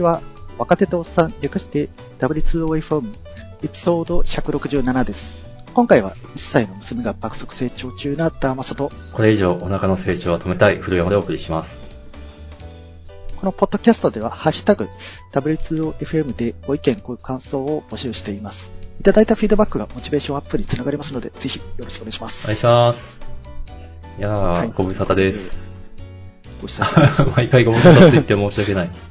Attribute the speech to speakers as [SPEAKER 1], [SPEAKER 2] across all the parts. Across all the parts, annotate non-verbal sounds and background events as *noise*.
[SPEAKER 1] ちは。若手とおっさん、略して W2OFM エピソード167です。今回は1歳の娘が爆速成長中なダーマサと、
[SPEAKER 2] これ以上お腹の成長は止めたい古山でお送りします。
[SPEAKER 1] このポッドキャストでは、ハッシュタグ W2OFM でご意見、ご感想を募集しています。いただいたフィードバックがモチベーションアップにつながりますので、ぜひよろしくお願いします。
[SPEAKER 2] お願いします。いやー、
[SPEAKER 1] はい
[SPEAKER 2] ご無沙汰です。
[SPEAKER 1] ご視聴ありがとうござい
[SPEAKER 2] 毎回ご無沙汰って言って申し訳ない。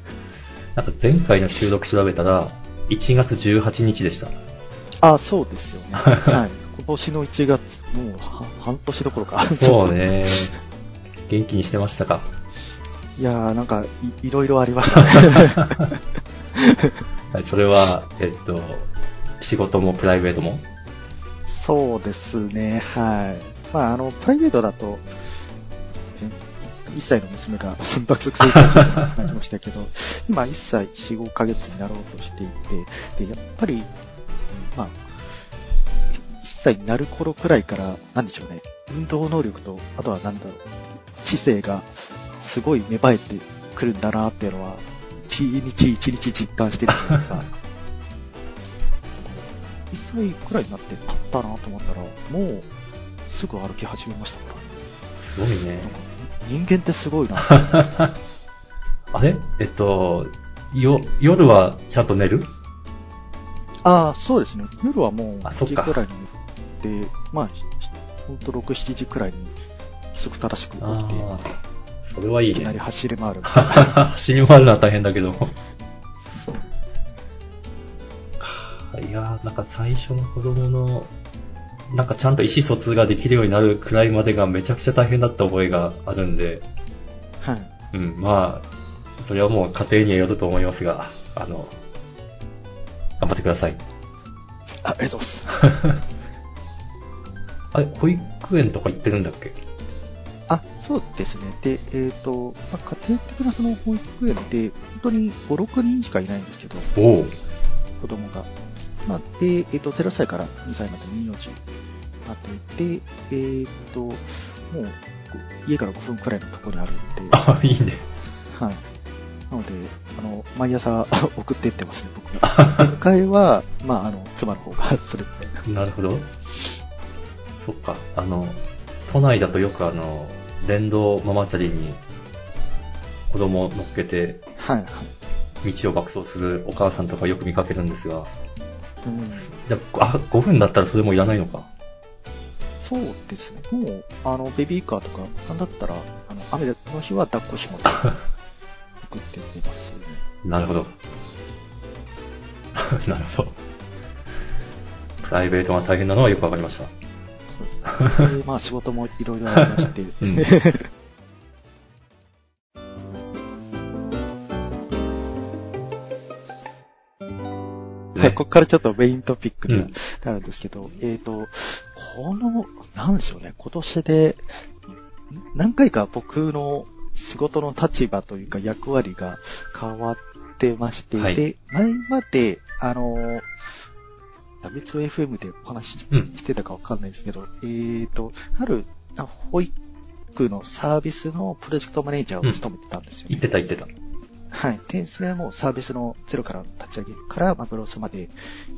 [SPEAKER 2] なんか前回の収録調べたら、1月18日でした。
[SPEAKER 1] あ、そうですよね。*laughs* はい。今年の1月、もうは半年どころか。
[SPEAKER 2] そうね。*laughs* 元気にしてましたか？
[SPEAKER 1] いやー、なんかい、いろいろありましたね。*laughs*
[SPEAKER 2] はい、それは、えっと、仕事もプライベートも？
[SPEAKER 1] そうですね、はい。まあ、あの、プライベートだと、1歳の娘が爆速成長中と感じましたけど、*laughs* 今1歳4、5ヶ月になろうとしていて、で、やっぱり、まあ、1歳になる頃くらいから、なんでしょうね、運動能力と、あとはなんだろう、知性がすごい芽生えてくるんだなっていうのは、一日一日実感してるというか、*laughs* 1歳くらいになって経ったなと思ったら、もうすぐ歩き始めましたからね。
[SPEAKER 2] すごいね
[SPEAKER 1] 人間ってすごいな。*laughs*
[SPEAKER 2] あれ？えっと、よ、夜はちゃんと寝る？
[SPEAKER 1] ああ、そうですね。夜はもう
[SPEAKER 2] あそ
[SPEAKER 1] 9
[SPEAKER 2] っか
[SPEAKER 1] 時くらいに寝て、まあ、ほんと6、7時くらいに規則正しく動いて、
[SPEAKER 2] それはいいね
[SPEAKER 1] いきなり。走り回る。*laughs*
[SPEAKER 2] 走り回るのは大変だけど。
[SPEAKER 1] そう
[SPEAKER 2] いやー、なんか最初の子供の、なんかちゃんと意思疎通ができるようになるくらいまでがめちゃくちゃ大変だった覚えがあるんで、
[SPEAKER 1] はい。
[SPEAKER 2] うん、まあ、それはもう家庭にはよると思いますが、あの、頑張ってください。
[SPEAKER 1] あ、ありがとうございます。*laughs*
[SPEAKER 2] あれ、保育園とか行ってるんだっけ？
[SPEAKER 1] あ、そうですね。で、えっ、と、まあ、家庭的なその保育園で、本当に5、6人しかいないんですけど。子供が。まあ、で、えっ、と、0歳から2歳まで乳幼児なっていて、えっ、と、もう、家から5分くらいのところにあるんで、
[SPEAKER 2] あ、いいね。
[SPEAKER 1] はい。なので、あの、毎朝送ってってますね、僕が。で迎えは、*laughs* まあ、あの、妻の方がするみたいな。
[SPEAKER 2] なるほど。そっか、あの、都内だとよくあの、電動ママチャリに子供を乗っけて
[SPEAKER 1] はい、はい。
[SPEAKER 2] 道を爆走するお母さんとかよく見かけるんですが、
[SPEAKER 1] うん、
[SPEAKER 2] じゃあ、あ5分だったらそれもいらないのか。
[SPEAKER 1] そうですね。もう、あの、ベビーカーとか、なんだったら、あの、雨の日は抱っこひもで *laughs* 送ってってますね。
[SPEAKER 2] なるほど。*laughs* なるほど。プライベートが大変なのはよくわかりました。
[SPEAKER 1] で、*laughs* まあ、仕事もいろいろありまして、
[SPEAKER 2] うん
[SPEAKER 1] はい、*laughs* ここからちょっとメイントピックに
[SPEAKER 2] うん
[SPEAKER 1] なるんですけど、えっ、と、この、なんでしょうね、今年で、何回か僕の仕事の立場というか役割が変わってまして、
[SPEAKER 2] はい
[SPEAKER 1] で、前まで、あの、W2FM でお話し
[SPEAKER 2] うん。
[SPEAKER 1] してたかわかんないですけど、えっ、と、ある、あ保育のサービスのプロジェクトマネージャーを務めてたんですよね。
[SPEAKER 2] 言ってた言ってた。
[SPEAKER 1] はい。で、それはもうサービスのゼロからの立ち上げから、まあ、グロースまで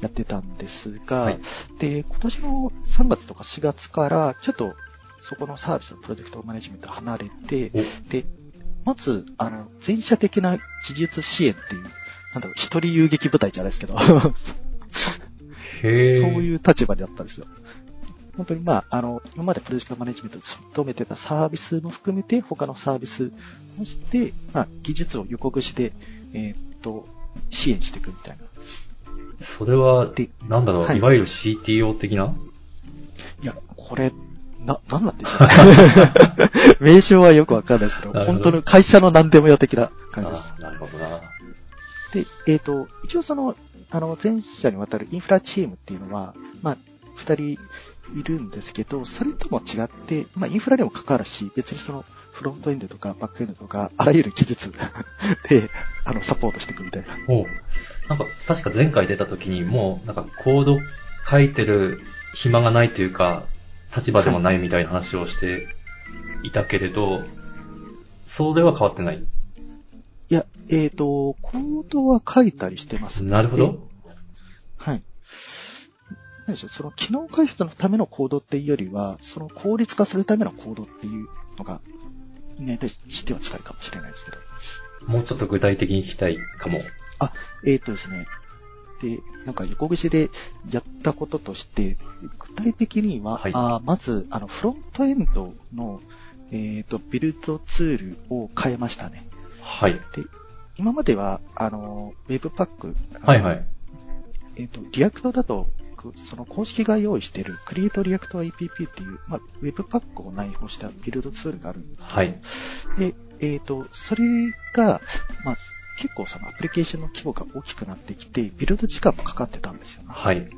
[SPEAKER 1] やってたんですが、
[SPEAKER 2] はい
[SPEAKER 1] で、今年の3月とか4月から、ちょっと、そこのサービスのプロジェクトマネジメント離れて、
[SPEAKER 2] お、
[SPEAKER 1] で、まず、あの、全社的な技術支援っていう、なんだろう、一人遊撃部隊じゃないですけど、*laughs* そ
[SPEAKER 2] へえ。
[SPEAKER 1] そういう立場だったんですよ。本当にまあ、あの、今までプロジェクトマネジメントを務めてたサービスも含めて、他のサービスをして、まあ、技術を横串で、えーっと、支援していくみたいな。
[SPEAKER 2] それは
[SPEAKER 1] で、
[SPEAKER 2] なんだろう、
[SPEAKER 1] はい
[SPEAKER 2] い、わゆる CTO 的な？い
[SPEAKER 1] や、これ、な、なんなんでしょうね。*laughs* 名称はよくわかんないですけど、
[SPEAKER 2] ど
[SPEAKER 1] 本当の会社の何でもよ的な感じです。
[SPEAKER 2] あなるほどな。
[SPEAKER 1] で、えっ、と、一応その、あの、全社にわたるインフラチームっていうのは、まあ、二人いるんですけど、それとも違って、まあ、インフラにも関わるし、別にその、フロントエンドとかバックエンドとか、あらゆる技術 *laughs* で、あの、サポートしていくみたいな。
[SPEAKER 2] おうなんか、確か前回出た時にもう、なんかコード書いてる暇がないというか、立場でもないみたいな話をしていたけれど、それは変わってない。
[SPEAKER 1] いいや、えっ、ー、と、コードは書いたりしてます。
[SPEAKER 2] なるほど。
[SPEAKER 1] はい。何でしょう、その機能開発のためのコードっていうよりは、その効率化するためのコードっていうのが、意外としては近いかもしれないですけど。
[SPEAKER 2] もうちょっと具体的に聞きたいかも。
[SPEAKER 1] あ、えっ、ー、とですね。で、なんか横串でやったこととして、具体的には、はい、あまず、あの、フロントエンドの、えっ、ー、と、ビルドツールを変えましたね。
[SPEAKER 2] はい。で、
[SPEAKER 1] 今までは、あの、 webpack。
[SPEAKER 2] はいはい。
[SPEAKER 1] えっ、ー、と、 React だと、その公式が用意している Create React APP っていう、まあ、 webpack を内包したビルドツールがあるんですけど、はい。で、えっ、ー、と、それが、まあ、結構そのアプリケーションの規模が大きくなってきて、ビルド時間もかかってたんですよね。
[SPEAKER 2] はい。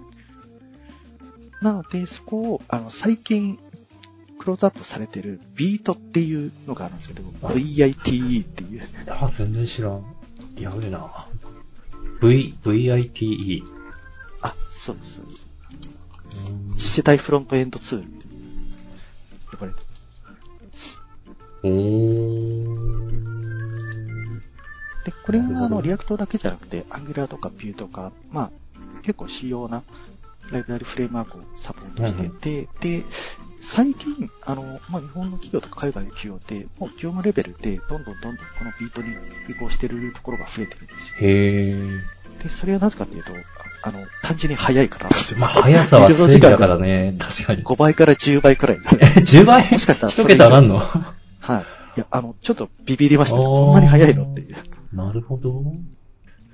[SPEAKER 1] なので、そこを、あの、最近、クローズアップされてるビートっていうのがあるんですけど、VITE っていう。
[SPEAKER 2] あ、全然知らん。やべえな。V、VITE。
[SPEAKER 1] あ、そうです、そうです。次世代フロントエンドツールって呼ばれてます。
[SPEAKER 2] おー。
[SPEAKER 1] で、これがあの、 React だけじゃなくて、 Angular とか Vue とか、まあ、結構主要なライブラリフレームワークをサポートしてて、で、最近、あの、まあ、日本の企業とか海外の企業って、もう業務レベルで、どんどんどんどんこの Vite に移行してるところが増えてるんですよ。
[SPEAKER 2] へ
[SPEAKER 1] で、それはなぜかというと、あの、単純に早いから。*laughs*
[SPEAKER 2] まあ、速さは *laughs* 正義だからね、確かに。
[SPEAKER 1] 5倍から10倍くらい。
[SPEAKER 2] え、10倍？
[SPEAKER 1] もしかしたら
[SPEAKER 2] 一桁上がんの？
[SPEAKER 1] はい。いや、あの、ちょっとビビりましたね。こんなに早いのっていう。
[SPEAKER 2] なるほど。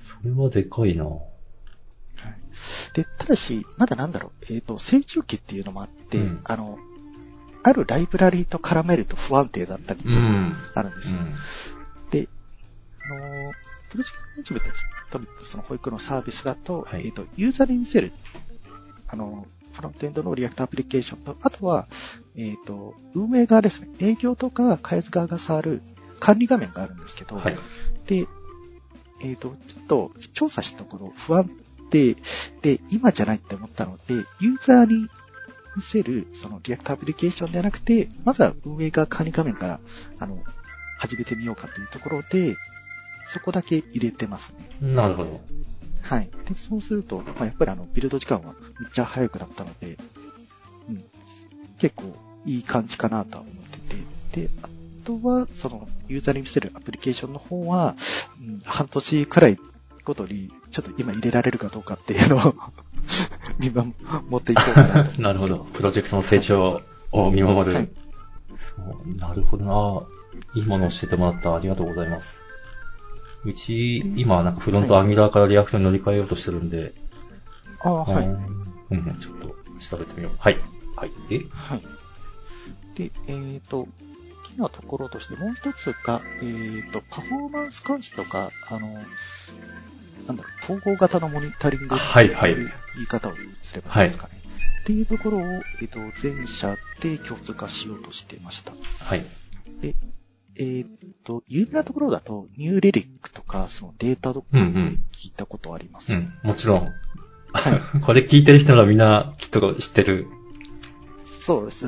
[SPEAKER 2] それはでかいな。はい。
[SPEAKER 1] で、ただし、まだなんだろう、えっ、ー、と、成長期っていうのもあって、うん、あの、あるライブラリーと絡めると不安定だったりとあるんですよ。うんうん、で、あの、プロジェクトマネジメントとその保育のサービスだと、はい、えっ、ー、と、ユーザーに見せる、あの、フロントエンドの React アプリケーションと、あとは、えっ、ー、と、運営側ですね。営業とか開発側が触る管理画面があるんですけど、はい、で、えっ、ー、と、ちょっと調査したところ不安定で、今じゃないって思ったので、ユーザーに見せる、その React アプリケーションではなくて、まずは運営側管理画面から、あの、始めてみようかというところで、そこだけ入れてます
[SPEAKER 2] ね。なるほど。
[SPEAKER 1] はい。で、そうすると、まあ、やっぱりあの、ビルド時間はめっちゃ早くなったので、うん。結構いい感じかなとは思ってて、で、あとは、その、ユーザーに見せるアプリケーションの方は、うん、半年くらいごとに、ちょっと今入れられるかどうかっていうのを *laughs* 見守っていこうかなと。*laughs*
[SPEAKER 2] なるほど。プロジェクトの成長を見守る。はい、そうなるほどな。いいものを教えてもらった。ありがとうございます。うち、今なんかフロント Angular から React に乗り換えようとしてるんで。
[SPEAKER 1] ああ、はい。う
[SPEAKER 2] ん、ちょっと調べてみよう。はい。はい。で？
[SPEAKER 1] はい。で、えっ、ー、と、きなところとして、もう一つが、えっ、ー、と、パフォーマンス監視とか、あの、なんだろう、統合型のモニタリング
[SPEAKER 2] はいはい。言
[SPEAKER 1] い方をすればいいですかね。はい、っていうところを、えっ、ー、と、全社で共通化しようとしていました。
[SPEAKER 2] はい。
[SPEAKER 1] で、えっ、ー、と、有名なところだと、ニューレリックとか、そのデータドックって聞いたことあります、
[SPEAKER 2] うん、うん、もちろん。はい。*laughs* これ聞いてる人ならみんなきっと知ってる。
[SPEAKER 1] そうです。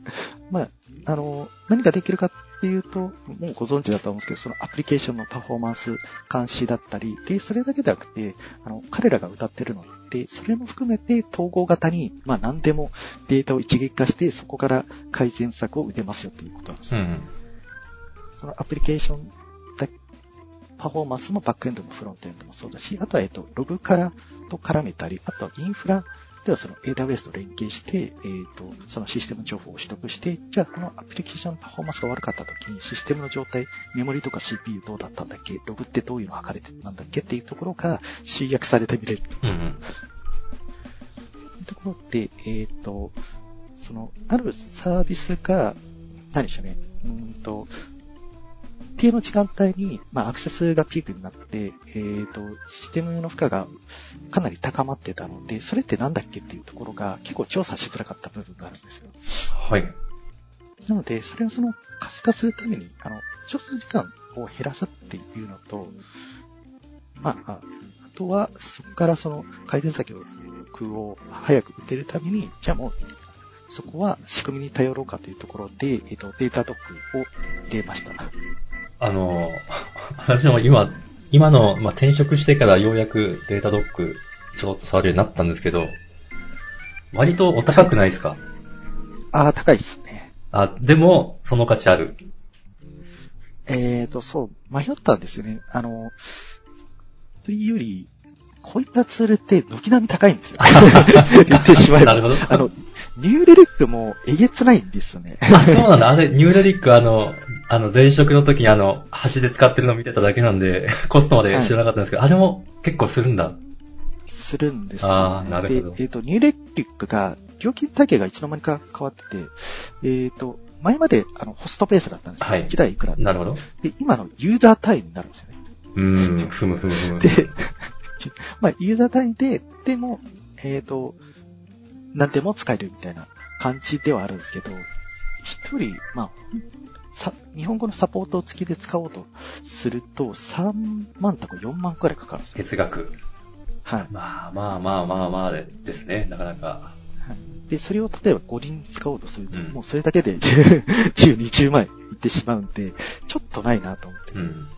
[SPEAKER 1] *laughs* まあ、あの、何ができるかっていうと、もうご存知だと思うんですけど、そのアプリケーションのパフォーマンス監視だったり、で、それだけではなくて、あの、彼らが歌ってるのって、それも含めて統合型に、まあ何でもデータを一撃化して、そこから改善策を打てますよっていうことなんですよ。うん、そのアプリケーションだ、パフォーマンスもバックエンドもフロントエンドもそうだし、あとは、えっと、ログからと絡めたり、あとはインフラではその AWS と連携して、えっ、ー、と、そのシステム情報を取得して、じゃあこのアプリケーションのパフォーマンスが悪かった時にシステムの状態、メモリとか CPU どうだったんだっけ？ログってどういうの測れてたんだっけ？っていうところが集約されて見れる。うん、うん。ところで、えっ、ー、と、その、あるサービスが、何でしょうね。うんと、定の時間帯に、まあ、アクセスがピークになって、えっ、ー、と、システムの負荷がかなり高まってたので、それってなんだっけっていうところが結構調査しづらかった部分があるんですよ。
[SPEAKER 2] はい。
[SPEAKER 1] なので、それをその可視化するために、あの、調査時間を減らすっていうのと、まあ、あとは、そこからその改善先を早く打てるために、じゃあもう、そこは仕組みに頼ろうかというところで、えっ、と、データドックを入れました。
[SPEAKER 2] あの、*laughs* 私も今、今の、まあ、転職してからようやくデータドックちょっと触るようになったんですけど、割とお高くないですか？
[SPEAKER 1] ああ、高いっすね。
[SPEAKER 2] あ、でも、その価値ある。
[SPEAKER 1] えーと、そう、迷ったんですよね。あの、というより、こういったツールって軒並み高いんですよ。*laughs* 言ってしまえば。
[SPEAKER 2] なるほど。
[SPEAKER 1] あの、ニューレリックもえげつないんですよね。
[SPEAKER 2] あ、そうなんだ。あれ、ニューレリックあの、あの、前職の時にあの、端で使ってるの見てただけなんで、コストまで知らなかったんですけど、あれも結構するんだ。
[SPEAKER 1] するんですよ、ね。
[SPEAKER 2] あーなるほど
[SPEAKER 1] で、えっ、と、ニューレリックが、料金体系がいつの間にか変わってて、えっ、と、前まであのホストベースだったんですよ。
[SPEAKER 2] はい
[SPEAKER 1] 1台いくら
[SPEAKER 2] なるほど。
[SPEAKER 1] で、今のユーザー単位になるんですよね。
[SPEAKER 2] うーん、ふむふむふむ。
[SPEAKER 1] で、*laughs* まあ、ユーザー単位で、でも、えっ、と、何でも使えるみたいな感じではあるんですけど、一人、まあ、さ、日本語のサポート付きで使おうとすると、3万とか4万くらいかかるんですよ。
[SPEAKER 2] 月額。
[SPEAKER 1] はい。
[SPEAKER 2] まあまあまあまあまあでですね、なかなか。
[SPEAKER 1] はいで、それを例えば5輪使おうとすると、
[SPEAKER 2] うん
[SPEAKER 1] もうそれだけで10、*laughs* 20万いってしまうんで、ちょっとないなと思って。
[SPEAKER 2] うん。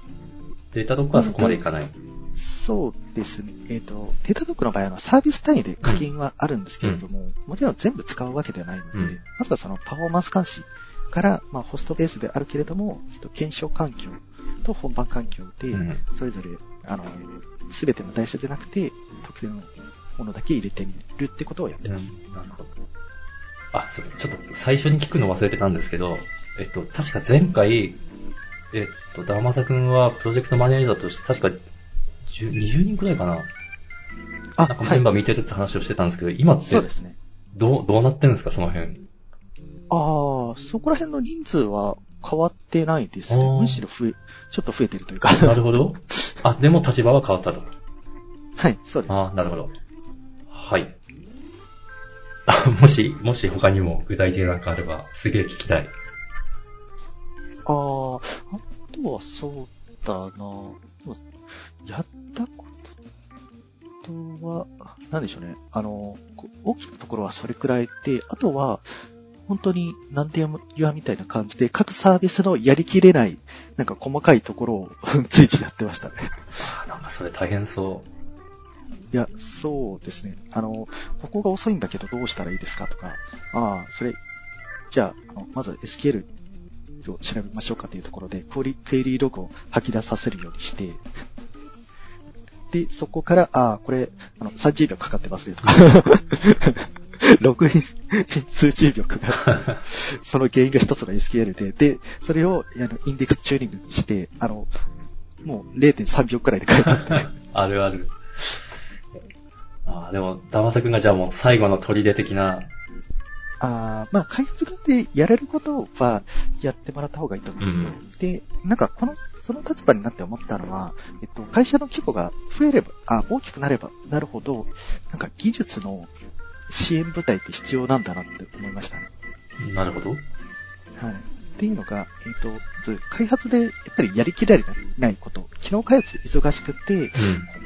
[SPEAKER 2] データドックはそこまでいかない。
[SPEAKER 1] そうですね。えっ、と、データドックの場合はサービス単位で課金はあるんですけれども、もちろん全部使うわけではないので、
[SPEAKER 2] うん
[SPEAKER 1] まずはそのパフォーマンス監視から、まあ、ホストベースであるけれども、ちょっと検証環境と本番環境で
[SPEAKER 2] う、ん。
[SPEAKER 1] それぞれ、あの、すべての台数じゃなくて、特定のものだけ入れてみるってことをやってます。
[SPEAKER 2] なるほど。あ、それ、ちょっと最初に聞くの忘れてたんですけど、えっと、確か前回、えっと、ダーマサ君はプロジェクトマネージャーとして確か10 20人くらいかな
[SPEAKER 1] あ、
[SPEAKER 2] なんか
[SPEAKER 1] はい。
[SPEAKER 2] メンバー見てるって話をしてたんですけど、今って
[SPEAKER 1] そうですね。
[SPEAKER 2] どう、どうなってるんですか、その辺。
[SPEAKER 1] ああ、そこら辺の人数は変わってないですね。むしろ増え、ちょっと増えてるというか。
[SPEAKER 2] なるほど。あ、でも立場は変わったと。
[SPEAKER 1] はい、そうです。
[SPEAKER 2] あなるほど。はい。あもし、もし他にも具体的ななんかあれば、すげえ聞きたい。
[SPEAKER 1] ああ、あとはそうだな。やったことは、なんでしょうね。あの、こ大きなところはそれくらいで、あとは、本当に何でも言わみたいな感じで、各サービスのやりきれない、なんか細かいところを *laughs* 随時やってましたね。
[SPEAKER 2] あなんかそれ大変そ
[SPEAKER 1] いや、そうですね。あの、ここが遅いんだけどどうしたらいいですかとか、ああ、それ、じゃあ、あのまず SQL を調べましょうかというところで、クエリクエリーログを吐き出させるようにして、で、そこから、ああ、これ、あの、30秒かかってますねとか、ログイン数十秒かかる。*laughs* その原因が一つの SQL で、で、それをあのインデックスチューニングにして、あの、もう0.3秒くらいで書いてあって、
[SPEAKER 2] う。*laughs* あるある。ああ、でも、ダマサ君がじゃあもう最後の砦的な、
[SPEAKER 1] あーまあ、開発側でやれることはやってもらった方がいいと思うんですけど、で、なんかこの、その立場になって思ったのは、えっと、会社の規模が増えれば、あ、大きくなればなるほど、なんか技術の支援部隊って必要なんだなって思いましたね。
[SPEAKER 2] なるほど。
[SPEAKER 1] はい。っていうのが、えっ、と、まず開発でやっぱりやりきられないこと、機能開発忙しくて、こ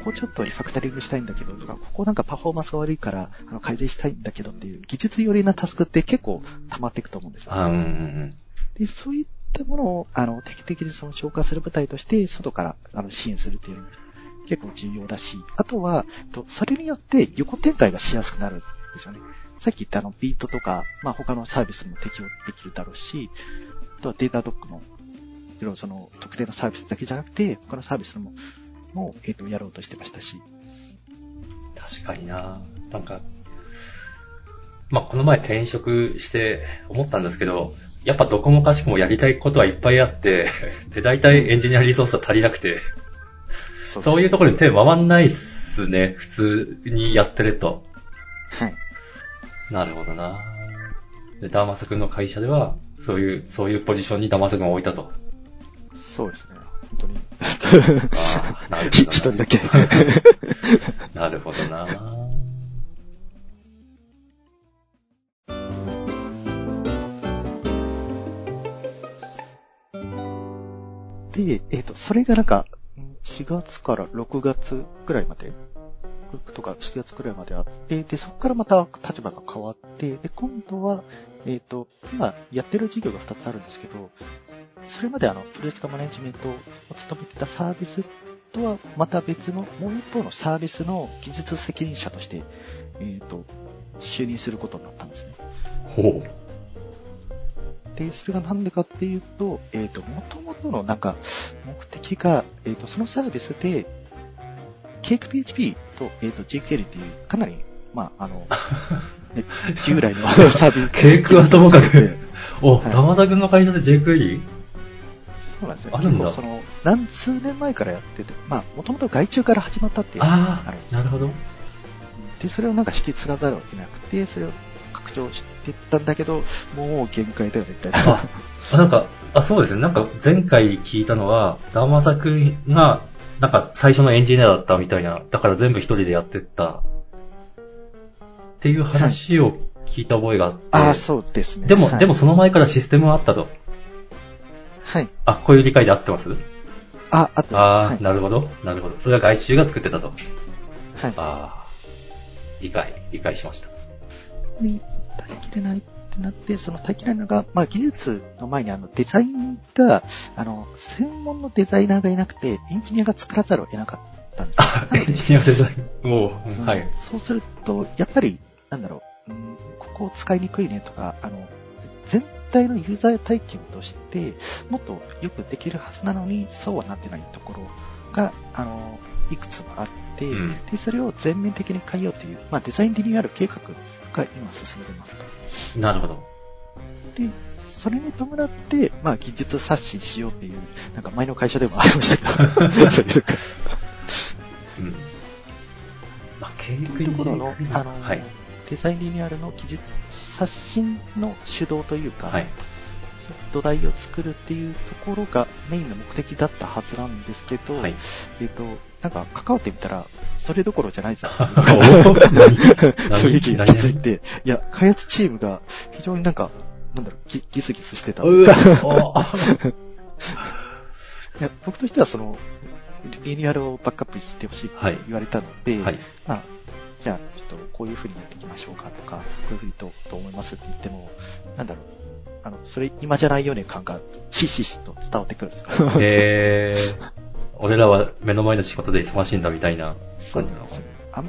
[SPEAKER 1] こちょっとリファクタリングしたいんだけどとか、ここなんかパフォーマンスが悪いから、あの、改善したいんだけどっていう技術寄りなタスクって結構溜まっていくと思うんですよ。
[SPEAKER 2] あうんうんうん。
[SPEAKER 1] で、そういったものを、あの、定期的にその消化する部隊として、外から、あの、支援するっていうのも結構重要だし、あとは、とそれによって横展開がしやすくなるんですよね。さっき言ったあの、ビートとか、まあ、他のサービスも適用できるだろうし、あとはデータドックの、いろいろその、特定のサービスだけじゃなくて、他のサービスも、も、えっ、と、やろうとしてましたし、
[SPEAKER 2] 確かにな。なんか、まあ、この前転職して思ったんですけど、やっぱどこもかしくもやりたいことはいっぱいあって、*laughs* で、大体エンジニアリソースは足りなくて、
[SPEAKER 1] そ
[SPEAKER 2] そういうところに手回んないっすね、普通にやってると。
[SPEAKER 1] はい。
[SPEAKER 2] なるほどなで、ダーマサ君の会社では、そういう、そういうポジションにダーマサ君を置いたと。
[SPEAKER 1] そうですね。本当に。
[SPEAKER 2] ああ、なるほど
[SPEAKER 1] 一人だけ。
[SPEAKER 2] なるほどな
[SPEAKER 1] で、えっ、と、それがなんか、4月から6月くらいまで、とか7月くらいまであって、で、そこからまた立場が変わって、で、今度は、えっ、と、今やってる事業が2つあるんですけど、それまであの、プロジェクトマネジメントを務めてたサービスとはまた別の、もう一方のサービスの技術責任者として、えっ、ー、と、就任することになったんですね。
[SPEAKER 2] ほう。
[SPEAKER 1] で、それがなんでかっていうと、えっ、ー、と、もともとのなんか、目的が、えっ、ー、と、そのサービスで、CakePHP と,、えー、と jQuery っていう、かなり、まあ、あの、*laughs* ね、従来のサービス。*laughs*
[SPEAKER 2] ケークはともかく。お、はい、山田君の会社で jQuery?
[SPEAKER 1] そうなんですよ。結構その、何数年前からやってて、まあ、もともと外注から始まったっていうの
[SPEAKER 2] があるんです
[SPEAKER 1] な
[SPEAKER 2] るほど。
[SPEAKER 1] で、それをなんか引き継がざるを得なくて、それを拡張していったんだけど、もう限界だよね、みたいな。
[SPEAKER 2] あ、なんか、あ、そうですね。なんか前回聞いたのは、ダーマサ君が、なんか最初のエンジニアだったみたいな、だから全部一人でやってったっていう話を聞いた覚えがあって。
[SPEAKER 1] はい、ああ、そうですね。
[SPEAKER 2] でも、はい、でもその前からシステムはあったと。
[SPEAKER 1] はい。
[SPEAKER 2] あ、こういう理解で合ってます？
[SPEAKER 1] あ、合ってます。
[SPEAKER 2] ああ、はい、なるほど。なるほど。それは外注が作ってたと。
[SPEAKER 1] はい。あ
[SPEAKER 2] あ、理解、理解しました。
[SPEAKER 1] に耐えきれないってなって、その耐えきれないのが、まあ技術の前にあのデザインが、あの、専門のデザイナーがいなくて、エンジニアが作らざるを得なかったんです
[SPEAKER 2] あ、エンジニアデザイン。お
[SPEAKER 1] う、はい。そうすると、やっぱり、なんだろう、うん、ここを使いにくいねとか、あの、全体のユーザー体験として、もっとよくできるはずなのに、そうはなってないところが、あの、いくつもあって、うん、で、それを全面的に変えようという、まあ、デザインリニューアル計画が今進めてます
[SPEAKER 2] と。なるほど。
[SPEAKER 1] で、それに伴って、まあ、技術刷新しようっていう、なんか前の会社でもありましたけど、*laughs* そういうか。
[SPEAKER 2] うん。
[SPEAKER 1] まあ、経営ところの、あの、はい、デザインリニューアルの技術刷新の主導というか、はい、土台を作るっていうところがメインの目的だったはずなんですけど、はい、えっ、ー、と、なんか関わってみたら、それどころじゃないぞ *laughs* 雰囲気が続いて、いや、開発チームが非常になんか、なんだろう、ギギスギスしてた。*laughs* いや僕としてはその、リニューアルをバックアップしてほしいって言われたので、はいはい、まあ、じゃあ、とこういう風にやっていきましょうかとか、こういう風にとと思いますって言っても、なんだろう、あの、それ今じゃないよね感がひしひしと伝わってくるんですよ。
[SPEAKER 2] へー。*laughs* 俺らは目の前の仕事で忙しいんだみたいな
[SPEAKER 1] 感じなのかな。あ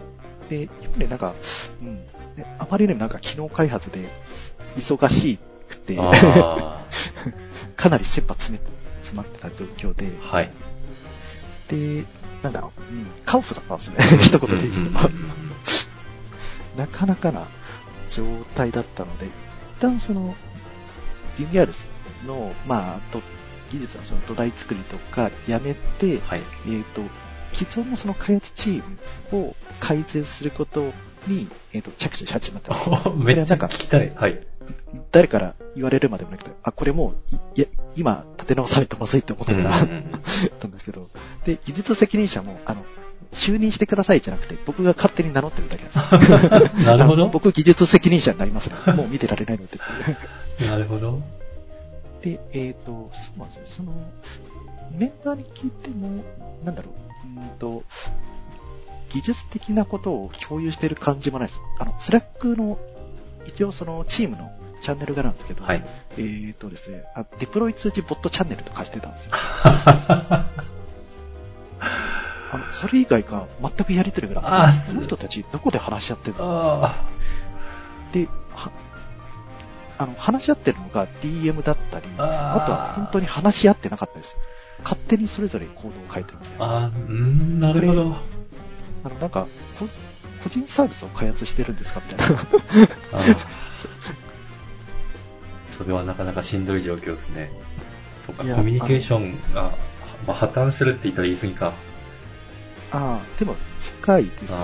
[SPEAKER 1] で、やっぱりなんか、うん、あまりにもなんか機能開発で忙しくて、*laughs* かなり切羽詰め詰まってた状況で、
[SPEAKER 2] はい。
[SPEAKER 1] で、なんだろう、うん、カオスだったんですね、*laughs* 一言で言うと。なかなかな状態だったので、一旦その、DDR の、まあ、と技術のその土台作りとかやめて、はい、えっ、ー、と、既存のその開発チームを改善することに、えっ、ー、と、着手し始まったんです。*laughs*
[SPEAKER 2] めっちゃ聞きたい。はい。
[SPEAKER 1] 誰から言われるまでもなくて、あ、これもう、いや、今、立て直さないとまずいって思ったから、うんうんうん、*laughs* ったんですけど、で、技術責任者も、あの、就任してくださいじゃなくて、僕が勝手に名乗ってるだけなんです。*laughs*
[SPEAKER 2] なるほど。
[SPEAKER 1] 僕技術責任者になりますね。もう見てられないので *laughs*
[SPEAKER 2] なるほど。
[SPEAKER 1] で、えっ、ー、と、そうなんですよ。その、メンバーに聞いても、なんだろう、うんと、技術的なことを共有してる感じもないです。あの、 Slack の、一応そのチームのチャンネルがなんですけど、はい、えっ、ー、とですねあ、デプロイ通知ボットチャンネルとかしてたんですよ。*laughs* あの、それ以外が全くやりとりがなくて、この人たちどこで話し合ってるの？で、あの、話し合ってるのが DM だったり、あとは本当に話し合ってなかったです。勝手にそれぞれコードを書いてるみたいな。
[SPEAKER 2] あうん、なるほど。
[SPEAKER 1] あの、なんか、個人サービスを開発してるんですかみたいな。*laughs* *laughs*
[SPEAKER 2] それはなかなかしんどい状況ですね。そっか、コミュニケーションが、まあ、破綻してるって言ったら言い過ぎか。
[SPEAKER 1] ああ、でも近いですね。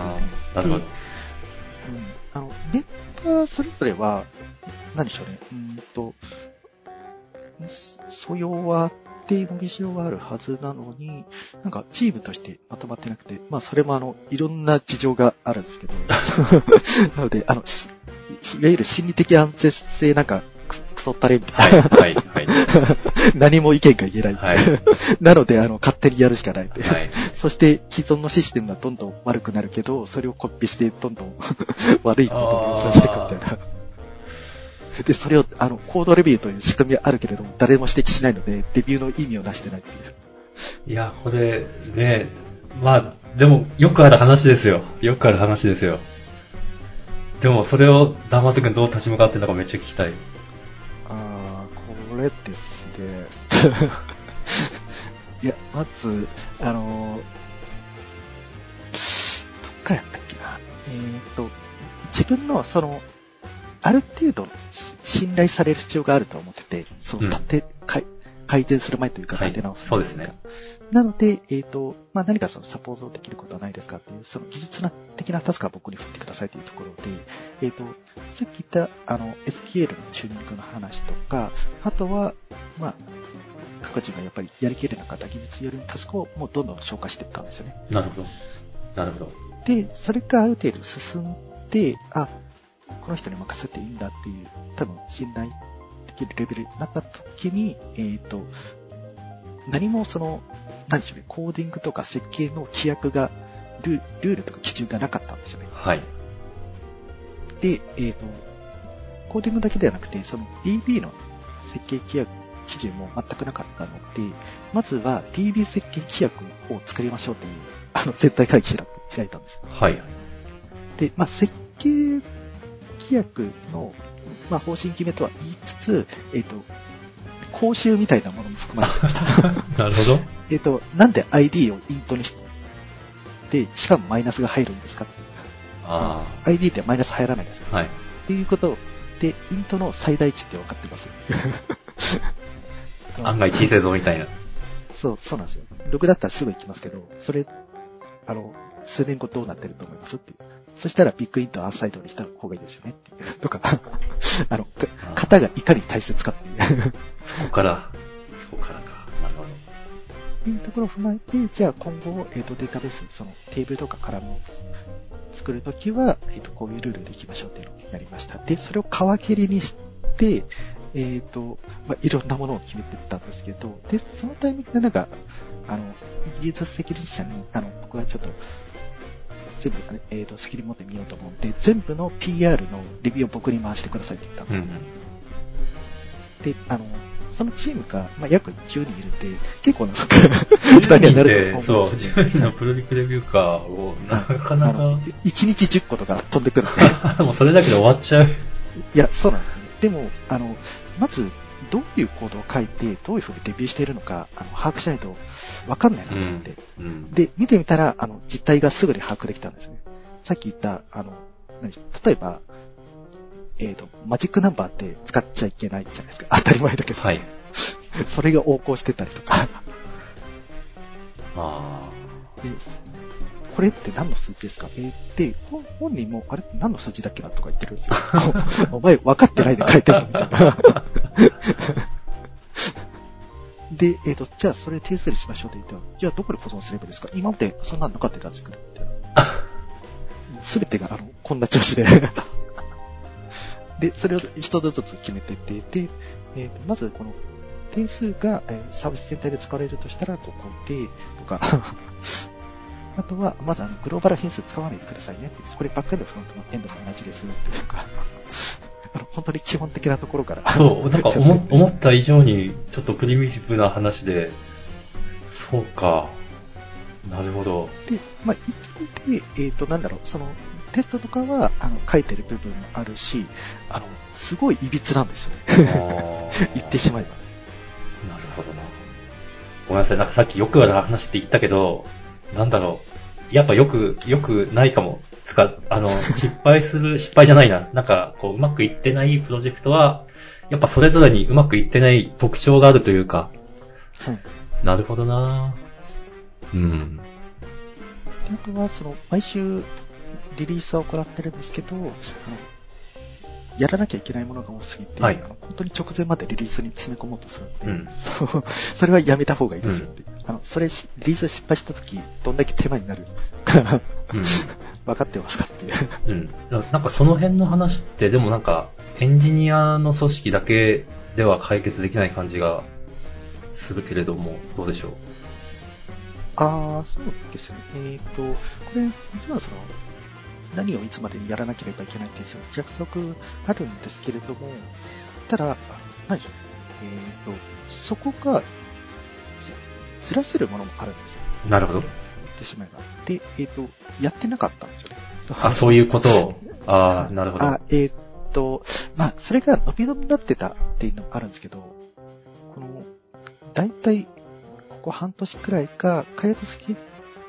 [SPEAKER 2] なるほど。うん、
[SPEAKER 1] あの、メンバーそれぞれは、何でしょうね。うんと、素養はあって、伸びしろはあるはずなのに、なんかチームとしてまとまってなくて、まあそれもあの、いろんな事情があるんですけど、*laughs* なので、あの、いわゆる心理的安全性なんか、クソったれみたいな。はい、はい、はい。*laughs* 何も意見が言えない。はい、*laughs* なので、あの、勝手にやるしかない。はい、*laughs* そして、既存のシステムがどんどん悪くなるけど、それをコピーして、どんどん悪いことを予想していくみたいな。で、それを、あの、コードレビューという仕組みはあるけれども、誰も指摘しないので、レビューの意味を出してないっていう。
[SPEAKER 2] いや、これ、ね、まあ、でも、よくある話ですよ。よくある話ですよ。でも、それを、ダマス君どう立ち向かってるのかめっちゃ聞きたい。
[SPEAKER 1] これですね。*laughs* いや、まず、あのー、どっからやったっけな。えーと、自分の、その、ある程度信頼される必要があると思ってて、その、立て、うん、改善する前というか、立て直す、
[SPEAKER 2] はい、そうですね。
[SPEAKER 1] なので、えっ、ー、と、まあ、何かそのサポートできることはないですかっていう、その技術的なタスクは僕に振ってくださいというところで、えっ、ー、と、さっき言った、あの、SQL のチューニングの話とか、あとは、まあ、各人がやっぱりやりきれなかった技術よりのタスクをもうどんどん消化していったんですよね。
[SPEAKER 2] なるほど。なるほど。
[SPEAKER 1] で、それがある程度進んで、あ、この人に任せていいんだっていう、多分信頼できるレベルになった時に、えっ、ー、と、何もその、何でしょうね、コーディングとか設計の規約がル、ルールとか基準がなかったんですよね。
[SPEAKER 2] はい。
[SPEAKER 1] で、えっ、ー、と、コーディングだけではなくて、その DB の設計規約、基準も全くなかったので、まずは DB 設計規約を作りましょうという、あの、絶対会議開いたんです。
[SPEAKER 2] はい。
[SPEAKER 1] で、まあ、設計規約の、まあ、方針決めとは言いつつ、えっ、ー、と、講習みたいなものも含まれてました。*laughs*
[SPEAKER 2] なるほど。
[SPEAKER 1] えっと、なんで ID をイントにして、しかもマイナスが入るんですか
[SPEAKER 2] あ
[SPEAKER 1] ID ってマイナス入らないんですよ。
[SPEAKER 2] はい。っ
[SPEAKER 1] ていうことで、イントの最大値って分かってます *laughs*
[SPEAKER 2] 案外小さいぞみたいな。
[SPEAKER 1] そう、そうなんですよ。6だったらすぐ行きますけど、それ、あの、数年後どうなってると思いますっていう。そしたらビッグイントアーサイドにした方がいいですよね。*laughs* とか、*laughs* あの、型がいかに大切かっていう。
[SPEAKER 2] そこから、そこからか。なるほど。
[SPEAKER 1] っていうところを踏まえて、じゃあ今後、えっ、ー、と、データベース、そのテーブルとかカラムを作るときは、えっ、ー、と、こういうルールでいきましょうっていうのをやりました。で、それを皮切りにして、えっ、ー、と、まあ、いろんなものを決めていったんですけど、で、そのタイミングでなんか、あの、技術責任者に、あの、僕はちょっと、全部、ね、えっ、ー、と、責任持ってみようと思って、全部の PR のレビューを僕に回してくださいって言ったんですよ。うん、で、あの、そのチームが、まあ、約10人いるんで、結構な、
[SPEAKER 2] 負担になると思うんですよ、そう、10人のプロディクレビューカーを、なかなか。1
[SPEAKER 1] 日10個とか飛んでくるん
[SPEAKER 2] で。*laughs* もうそれだけで終わっちゃう。い
[SPEAKER 1] や、そうなんですよ、ね。でも、あの、まず、どういうコードを書いて、どういうふうにレビューしているのか、あの、把握しないとわかんないなと思って、うんうん。で、見てみたら、あの、実態がすぐに把握できたんですね。さっき言った、あの、何例えば、えっ、ー、と、マジックナンバーって使っちゃいけないじゃないですか。*laughs* 当たり前だけど。
[SPEAKER 2] はい。
[SPEAKER 1] それが横行してたりとか。あ
[SPEAKER 2] あ。
[SPEAKER 1] これって何の数字ですか？えー、で、本人も、あれって何の数字だっけなとか言ってるんですよ。*laughs* お前分かってないで書いてるのみたいな。*laughs* で、えっ、ー、と、じゃあそれ定数にしましょうって言ったら、じゃあどこで保存すればいいですか？今までそんなんなかったら作るみたいな。*laughs* すべてが、あの、こんな調子でで、それを一つずつ決めてって、で、えー、まずこの定数が、えー、サービス全体で使われるとしたらここで、とかあとは、まだあのグローバル変数使わないでくださいねって。これバックエンド、フロントのエンドも同じですというか、*laughs* あの本当に基本的なところから。
[SPEAKER 2] そう、なんか思 *laughs* 思った以上にちょっとプリミティブな話で、そうか。なるほど。
[SPEAKER 1] で、まあ、一方で、えっ、ー、と、なんだろう、その、テストとかは、あの、書いてる部分もあるし、あの、すごい歪なんですよね。*laughs* 言ってしまえば。
[SPEAKER 2] なるほどな。ごめんなさい、なんかさっきよくある話って言ったけど、なんだろう。やっぱよく、よくないかも。つか、あの、失敗する、*laughs* 失敗じゃないな。なんか、こう、うまくいってないプロジェクトは、やっぱそれぞれにうまくいってない特徴があるというか。
[SPEAKER 1] はい。
[SPEAKER 2] なるほどなうん。
[SPEAKER 1] あとは、その、毎週、リリースは行ってるんですけど、あの、やらなきゃいけないものが多すぎて、はい、あの本当に直前までリリースに詰め込もうとするんで、うん、そそれはやめた方がいいですよって、うん、あのそれリリース失敗した時どんだけ手間になるか、うん、分かってますかっていう。
[SPEAKER 2] うん。なんかその辺の話って、でもなんかエンジニアの組織だけでは解決できない感じがするけれども、どうでしょう？
[SPEAKER 1] ああ、そうですね。えっ、ー、と、これ、実はその、何をいつまでにやらなければいけないっていう約束あるんですけれども、ただ、何でしょう？ね。えっ、と、そこが、ずらせるものもあるんですよ。
[SPEAKER 2] なるほど。
[SPEAKER 1] 言ってしまえば。で、えっ、と、やってなかったんですよね。
[SPEAKER 2] あ、そういうこと？を。ああ、なるほど。
[SPEAKER 1] あ、えっ、と、まあ、それが伸び伸びになってたっていうのもあるんですけど、この、大体、ここ半年くらいか、開発スケ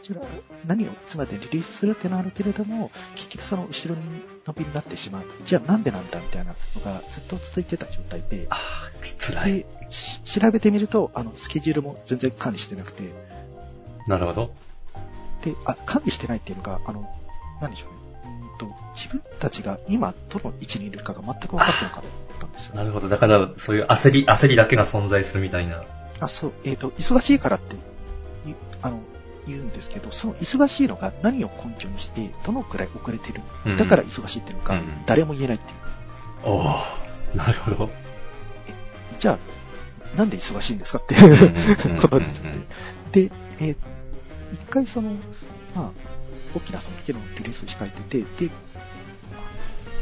[SPEAKER 1] ジュール何をいつまでリリースするってのあるけれども、結局その後ろに伸びになってしまう。じゃあなんでなんだみたいなのがずっと続いてた状態で、
[SPEAKER 2] ああ、辛い。
[SPEAKER 1] で、調べてみると、あの、スケジュールも全然管理してなくて、
[SPEAKER 2] なるほど。
[SPEAKER 1] で、あ、管理してないっていうのが、あの、なんでしょうね。うんと、自分たちが今どの位置にいるかが全く分かってなかったんですよ。
[SPEAKER 2] なるほど。だから、そういう焦り、焦りだけが存在するみたいな。
[SPEAKER 1] あ、そう、えっ、と、忙しいからって、あの、言うんですけど、その忙しいのが何を根拠にして、どのくらい遅れてる
[SPEAKER 2] うん。
[SPEAKER 1] だから忙しいっていうのか、
[SPEAKER 2] うん
[SPEAKER 1] 誰も言えないっていう。
[SPEAKER 2] おおなるほど。
[SPEAKER 1] じゃあ、なんで忙しいんですか？ってことになっちゃって。で、えー一回その、まあ、大きなその機能リリース控えてて、で、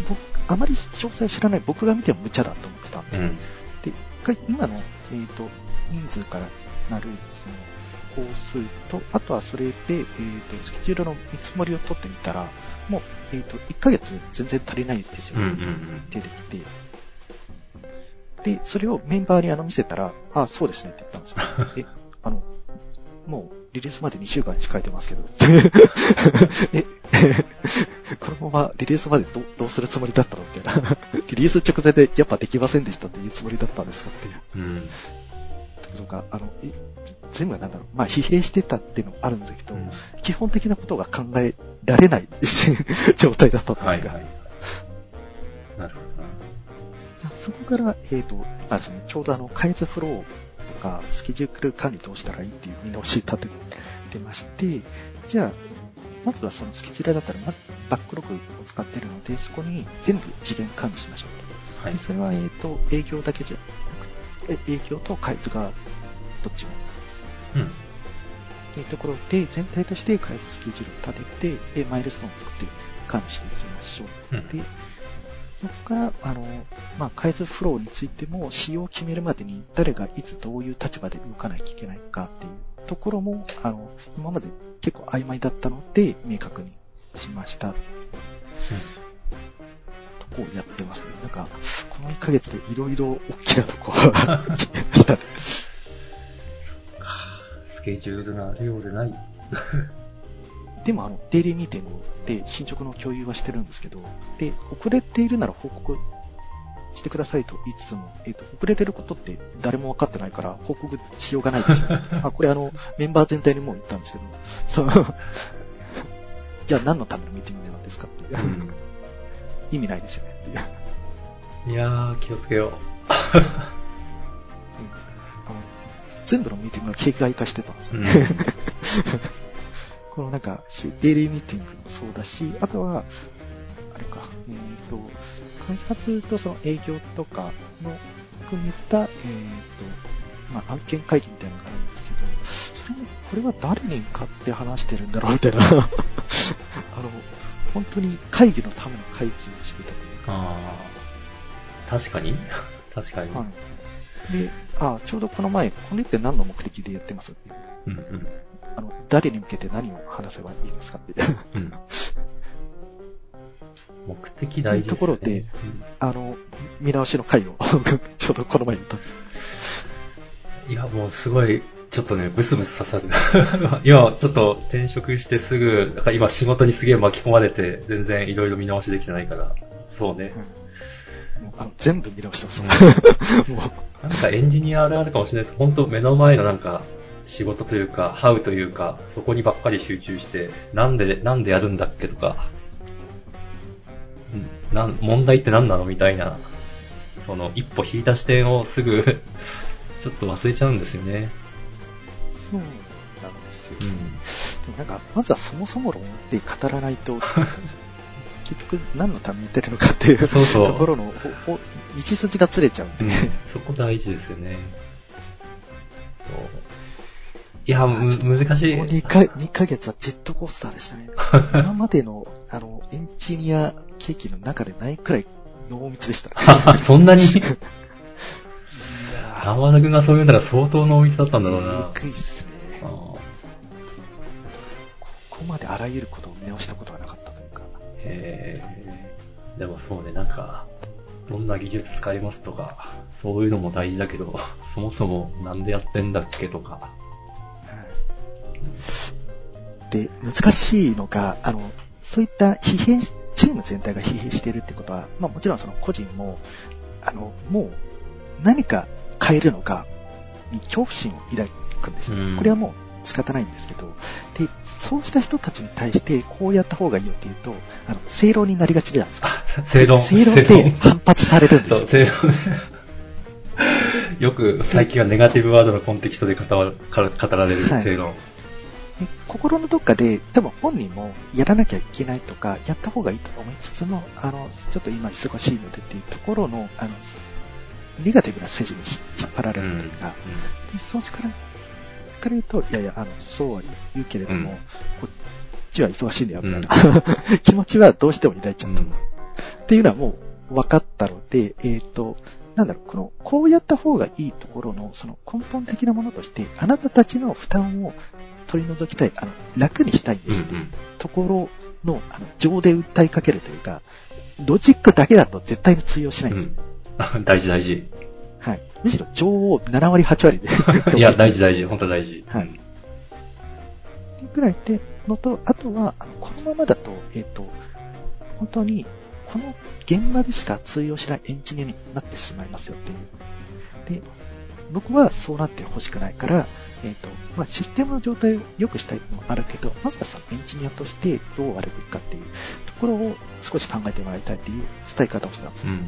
[SPEAKER 1] 僕、あまり詳細知らない僕が見ても無茶だと思ってたんで、
[SPEAKER 2] うん。
[SPEAKER 1] で、一回今の、えっ、と、人数からなる、その、工数と、あとはそれで、えっ、と、スケジュールの見積もりを取ってみたら、もう、えっ、と、1ヶ月全然足りないんですよ。
[SPEAKER 2] うんうんうん。
[SPEAKER 1] 出てきて。で、それをメンバーにあの見せたら、あ、そうですねって言ったんですよ。*laughs* え、あの、もうリリースまで2週間に控えてますけど、*laughs* え、*laughs* このままリリースまでどどうするつもりだったの？みたいな。リリース直前でやっぱできませんでしたっていうつもりだったんですかっていう。
[SPEAKER 2] うん。
[SPEAKER 1] とか、あの、え全部なんだろう、まあ疲弊してたっていうのもあるんですけど、
[SPEAKER 2] うん
[SPEAKER 1] 基本的なことが考えられない *laughs* 状態だったというか、
[SPEAKER 2] はいはい。なるほどな。
[SPEAKER 1] じゃあそこから、えっ、と、今ですね、ちょうどあの、開発フローとか、スケジュール管理どうしたらいいっていう見直し立ててまして、じゃあ、まずはそのスケジュールだったら、まバックログを使ってるので、そこに全部次元管理しましょうと。
[SPEAKER 2] はい
[SPEAKER 1] で。それは、えっ、と、営業だけじゃなくて、営業と開発がどっちも。
[SPEAKER 2] うん。
[SPEAKER 1] というところで、全体として開発スケジュールを立てて、で、マイルストーンを作って管理していきましょう。
[SPEAKER 2] うん
[SPEAKER 1] で、そこから、あの、まあ、開発フローについても、仕様を決めるまでに誰がいつどういう立場で動かなきゃいけないかっていうところも、あの、今まで結構曖昧だったので、明確にしました。とこをやってますね。なんか、この1ヶ月でいろいろ大きなとこが来ましたね。
[SPEAKER 2] スケジュールがあるようでない。*laughs*
[SPEAKER 1] でも、あの、デイリーミーティングで進捗の共有はしてるんですけど、で、遅れているなら報告してくださいと言いつつも、えっ、と、遅れてることって誰も分かってないから報告しようがないですよ。*laughs* あ、これあの、メンバー全体にもう言ったんですけど、そう、じゃあ何のためのミーティングなんですかってう
[SPEAKER 2] ん。
[SPEAKER 1] 意味ないですよねっていう。
[SPEAKER 2] いやー、気をつけよう。
[SPEAKER 1] あの全部のミーティングが形骸化してたんですよね。
[SPEAKER 2] うん。*laughs*
[SPEAKER 1] このなんか、デイリーミーティングもそうだし、あとは、あれか、えっ、と、開発とその営業とかの含めた、えっ、と、まあ、案件会議みたいなのがあるんですけど、それも、これは誰に向かって話してるんだろうみたいな、*laughs* あの、本当に会議のための会議をしてたというか、
[SPEAKER 2] あー。確かに *laughs* 確かに。
[SPEAKER 1] はい。で、あ、ちょうどこの前、これって何の目的でやってますっていう。
[SPEAKER 2] うんうん。
[SPEAKER 1] あの、誰に向けて何を話せばいいですかって。*laughs*
[SPEAKER 2] 目的大事ですね。
[SPEAKER 1] というところであの、見直しの回を *laughs* ちょうどこの前に言ったんです。
[SPEAKER 2] うんいや、もうすごい、ちょっとね、ブスブス刺さる。*laughs* 今、ちょっと転職してすぐ、なんか今仕事にすげえ巻き込まれて、全然いろいろ見直しできてないから、そうね。
[SPEAKER 1] もうあの全部見直してます。もう、
[SPEAKER 2] なんかエンジニアあるあるかもしれないです。本当目の前のなんか、仕事というか、ハウというか、そこにばっかり集中して、なんで、なんでやるんだっけとか、んなん、問題って何なのみたいな、その、一歩引いた視点をすぐ、*laughs* ちょっと忘れちゃうんですよね。
[SPEAKER 1] そうなんですよ。
[SPEAKER 2] うん。
[SPEAKER 1] でもなんか、まずはそもそも論で語らないと、*laughs* 結局何のために言ってるのかっていう
[SPEAKER 2] そうそう
[SPEAKER 1] ところの道筋がずれちゃうんで、
[SPEAKER 2] そこ大事ですよね。いや、む、難しい
[SPEAKER 1] もう。2か ,2 ヶ月はジェットコースターでしたね。*laughs* 今までのあの、エンジニアケーキの中でないくらい濃密でしたね。*laughs*
[SPEAKER 2] そんなに？山田くんがそう言うんだら相当濃密だったんだろうな。
[SPEAKER 1] いっすね。
[SPEAKER 2] あ
[SPEAKER 1] ここまであらゆることを見直したことはなかったというか。
[SPEAKER 2] ーへえ。でもそうね、なんか、どんな技術使いますとか、そういうのも大事だけど、*laughs* そもそもなんでやってんだっけとか。
[SPEAKER 1] で、難しいのが、あの、そういった疲弊し、チーム全体が疲弊しているってことは、まあもちろんその個人も、あの、もう何か変えるのか、に恐怖心を抱くんですよ。
[SPEAKER 2] うん
[SPEAKER 1] これはもう仕方ないんですけど、で、そうした人たちに対してこうやった方がいいよって言うと、あの、正論になりがちじゃないですか。
[SPEAKER 2] 正論。
[SPEAKER 1] 正論で反発されるんです
[SPEAKER 2] そう、
[SPEAKER 1] よ。
[SPEAKER 2] 正論。*laughs* よく最近はネガティブワードのコンテキストで語ら語られる
[SPEAKER 1] はい
[SPEAKER 2] 正論。
[SPEAKER 1] で心のどっかで、多分本人もやらなきゃいけないとか、やった方がいいと思いつつも、あの、ちょっと今忙しいのでっていうところの、あの、ネガティブな政治に引っ張られるというか、で、そっちから、から言うと、いやいや、あの、そうは言うけれども、
[SPEAKER 2] うん。
[SPEAKER 1] こっちは忙しいんだよ、みたいな、*laughs* 気持ちはどうしても抱いちゃった。
[SPEAKER 2] うん。
[SPEAKER 1] っていうのはもう分かったので、えっ、と、なんだろう、この、こうやった方がいいところの、その根本的なものとして、あなたたちの負担を取り除きたい、あの、楽にしたいんですっていう
[SPEAKER 2] うん。
[SPEAKER 1] ところの、あの、情で訴えかけるというか、ロジックだけだと絶対に通用しないんですよ。
[SPEAKER 2] うん *laughs* 大事大事。
[SPEAKER 1] はい。むしろ情を7割、8割で。*laughs*
[SPEAKER 2] いや、大事大事。本当大事。
[SPEAKER 1] はいぐらいで、のと、あとは、このままだと、えっ、と、本当に、この現場でしか通用しないエンジニアになってしまいますよっていう。で、僕はそうなってほしくないから、えっ、と、まあ、システムの状態を良くしたいのもあるけど、まずはそのエンジニアとしてどうあるべきかっていうところを少し考えてもらいたいっていう伝え方をしたんですよ。
[SPEAKER 2] うん。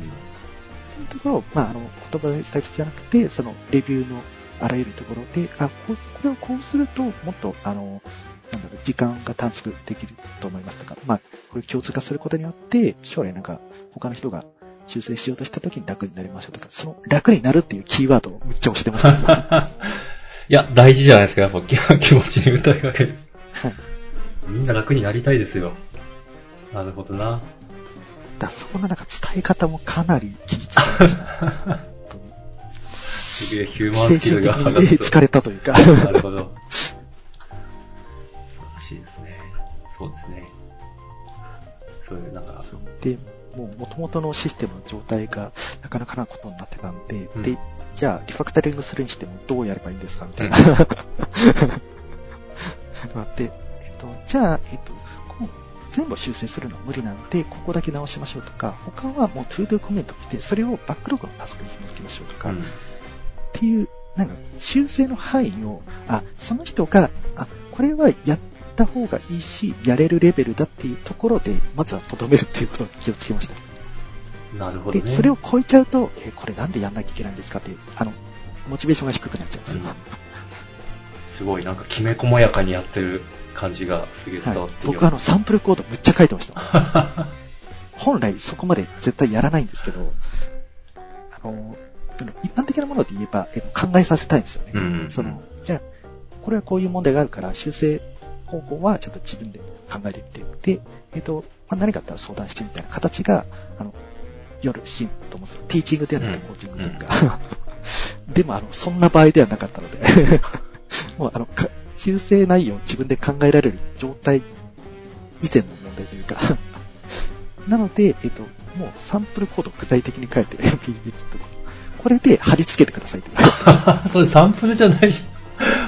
[SPEAKER 1] っていうところを、まあ、あの、言葉だけじゃなくて、その、レビューのあらゆるところで、あ、ここれをこうすると、もっと、あの、なんだろう、時間が短縮できると思いますとか、まあ、これ共通化することによって、将来なんか、他の人が修正しようとした時に楽になりましょうとか、その楽になるっていうキーワードをむっちゃ押してました *laughs* い
[SPEAKER 2] や、大事じゃないですか、やっぱ気 *laughs* 気持ちに歌いかける。
[SPEAKER 1] い。
[SPEAKER 2] みんな楽になりたいですよ。なるほどな。
[SPEAKER 1] だそこのなんか伝え方もかなり気遣いました。*laughs*
[SPEAKER 2] すげえヒューマンスキ
[SPEAKER 1] 精神的
[SPEAKER 2] ルが上が。
[SPEAKER 1] 疲れたというか、
[SPEAKER 2] なるほど。素晴らしいですね。そうですね。そういう、なんか、
[SPEAKER 1] で、もう元々のシステムの状態がなかなかなことになってたんで、
[SPEAKER 2] うん
[SPEAKER 1] で、じゃあリファクタリングするにしてもどうやればいいんですかみたいな。あって、えっと、じゃあ、えっと、全部修正するのは無理なので、ここだけ直しましょうとか、他はもう to do コメントにして、それをバックログのタスクに紐付けましょうとか、
[SPEAKER 2] うん
[SPEAKER 1] っていう、なんか、修正の範囲を、あ、その人が、あ、これはやった方がいいし、やれるレベルだっていうところで、まずはとどめるっていうことに気をつけました。で、
[SPEAKER 2] なるほどね。
[SPEAKER 1] それを超えちゃうと、えーこれなんでやんなきゃいけないんですかっていう、あの、モチベーションが低くなっちゃうんですよ。
[SPEAKER 2] うんすごい、なんかきめ細やかにやってる感じがすげえ伝わ
[SPEAKER 1] はい
[SPEAKER 2] って、るよ。
[SPEAKER 1] 僕あの、サンプルコードむっちゃ書いてました。*laughs* 本来そこまで絶対やらないんですけど、あの、一般的なもので言えば、えー考えさせたいんですよね。
[SPEAKER 2] うんうんうん
[SPEAKER 1] その、じゃあ、これはこういう問題があるから、修正方法はちょっと自分で考えてみて、で、えっ、と、まあ、何かあったら相談してみたいな形が、あの、夜シーンと思うんですよ。ティーチングではなくて
[SPEAKER 2] うん
[SPEAKER 1] コーチングというか。*laughs* でも、あの、そんな場合ではなかったので、*laughs* もう、あの、か修正内容を自分で考えられる状態以前の問題というか、*laughs* なので、えっ、と、もうサンプルコードを具体的に書いて、ビリビリとこれで貼り付けてくださいって
[SPEAKER 2] それサンプルじゃない。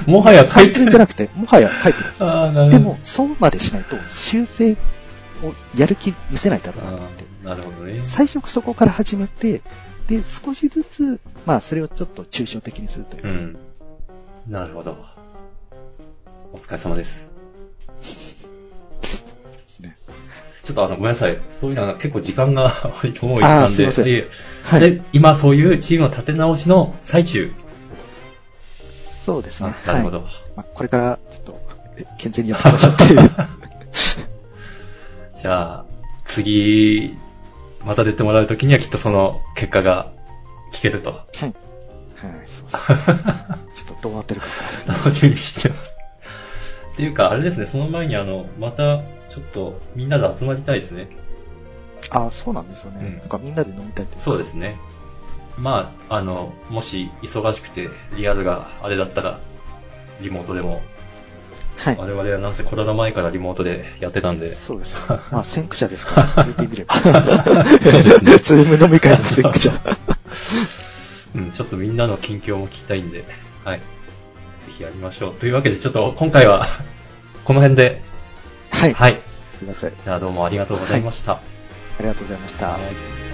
[SPEAKER 2] もはや書
[SPEAKER 1] サンプ
[SPEAKER 2] いて
[SPEAKER 1] ルじゃなくて、もはや書いてるんですよ。でも、そうまでしないと修正をやる気見せないだろうなと思って。
[SPEAKER 2] なるほどね。
[SPEAKER 1] 最初そこから始めて、で、少しずつ、まあ、それをちょっと抽象的にするというか、
[SPEAKER 2] うん。なるほど。お疲れ様です。ちょっとあの、ごめんなさい。そういうのは結構時間が割と多いなんで。
[SPEAKER 1] あーすいません
[SPEAKER 2] いえ
[SPEAKER 1] はい。
[SPEAKER 2] で、今そういうチームの立て直しの最中。
[SPEAKER 1] そうですね。
[SPEAKER 2] あなるほど。
[SPEAKER 1] はい。まあ、これから、ちょっと、え健全にやっていきましょうっていう。*laughs*
[SPEAKER 2] じゃあ、次、また出てもらうときにはきっとその結果が聞けると。
[SPEAKER 1] はい。はい、そうです。*laughs* ちょっとどうなってるか。
[SPEAKER 2] 楽しみにしてます。っていうか、あれですね、その前にあの、また、ちょっとみんなで集まりたいですね。
[SPEAKER 1] ああ、そうなんですよね。
[SPEAKER 2] うん
[SPEAKER 1] なんかみんなで飲みたいというか
[SPEAKER 2] そうですね。まあ、あの、もし忙しくてリアルがあれだったら、リモートでも、
[SPEAKER 1] はい。
[SPEAKER 2] 我々はなんせコロナ前からリモートでやってたんで、
[SPEAKER 1] そうですよ。*laughs* まあ、先駆者ですから、言ってみれば。
[SPEAKER 2] そうですね
[SPEAKER 1] ズーム飲み会の先駆者。*laughs*
[SPEAKER 2] うん、ちょっとみんなの近況も聞きたいんで、はい。ぜひやりましょう。というわけで、ちょっと今回は、*laughs* この辺で、
[SPEAKER 1] はい。
[SPEAKER 2] はい。
[SPEAKER 1] すいません。
[SPEAKER 2] じゃあどうもありがとうございました。
[SPEAKER 1] ありがとうございました。
[SPEAKER 2] はい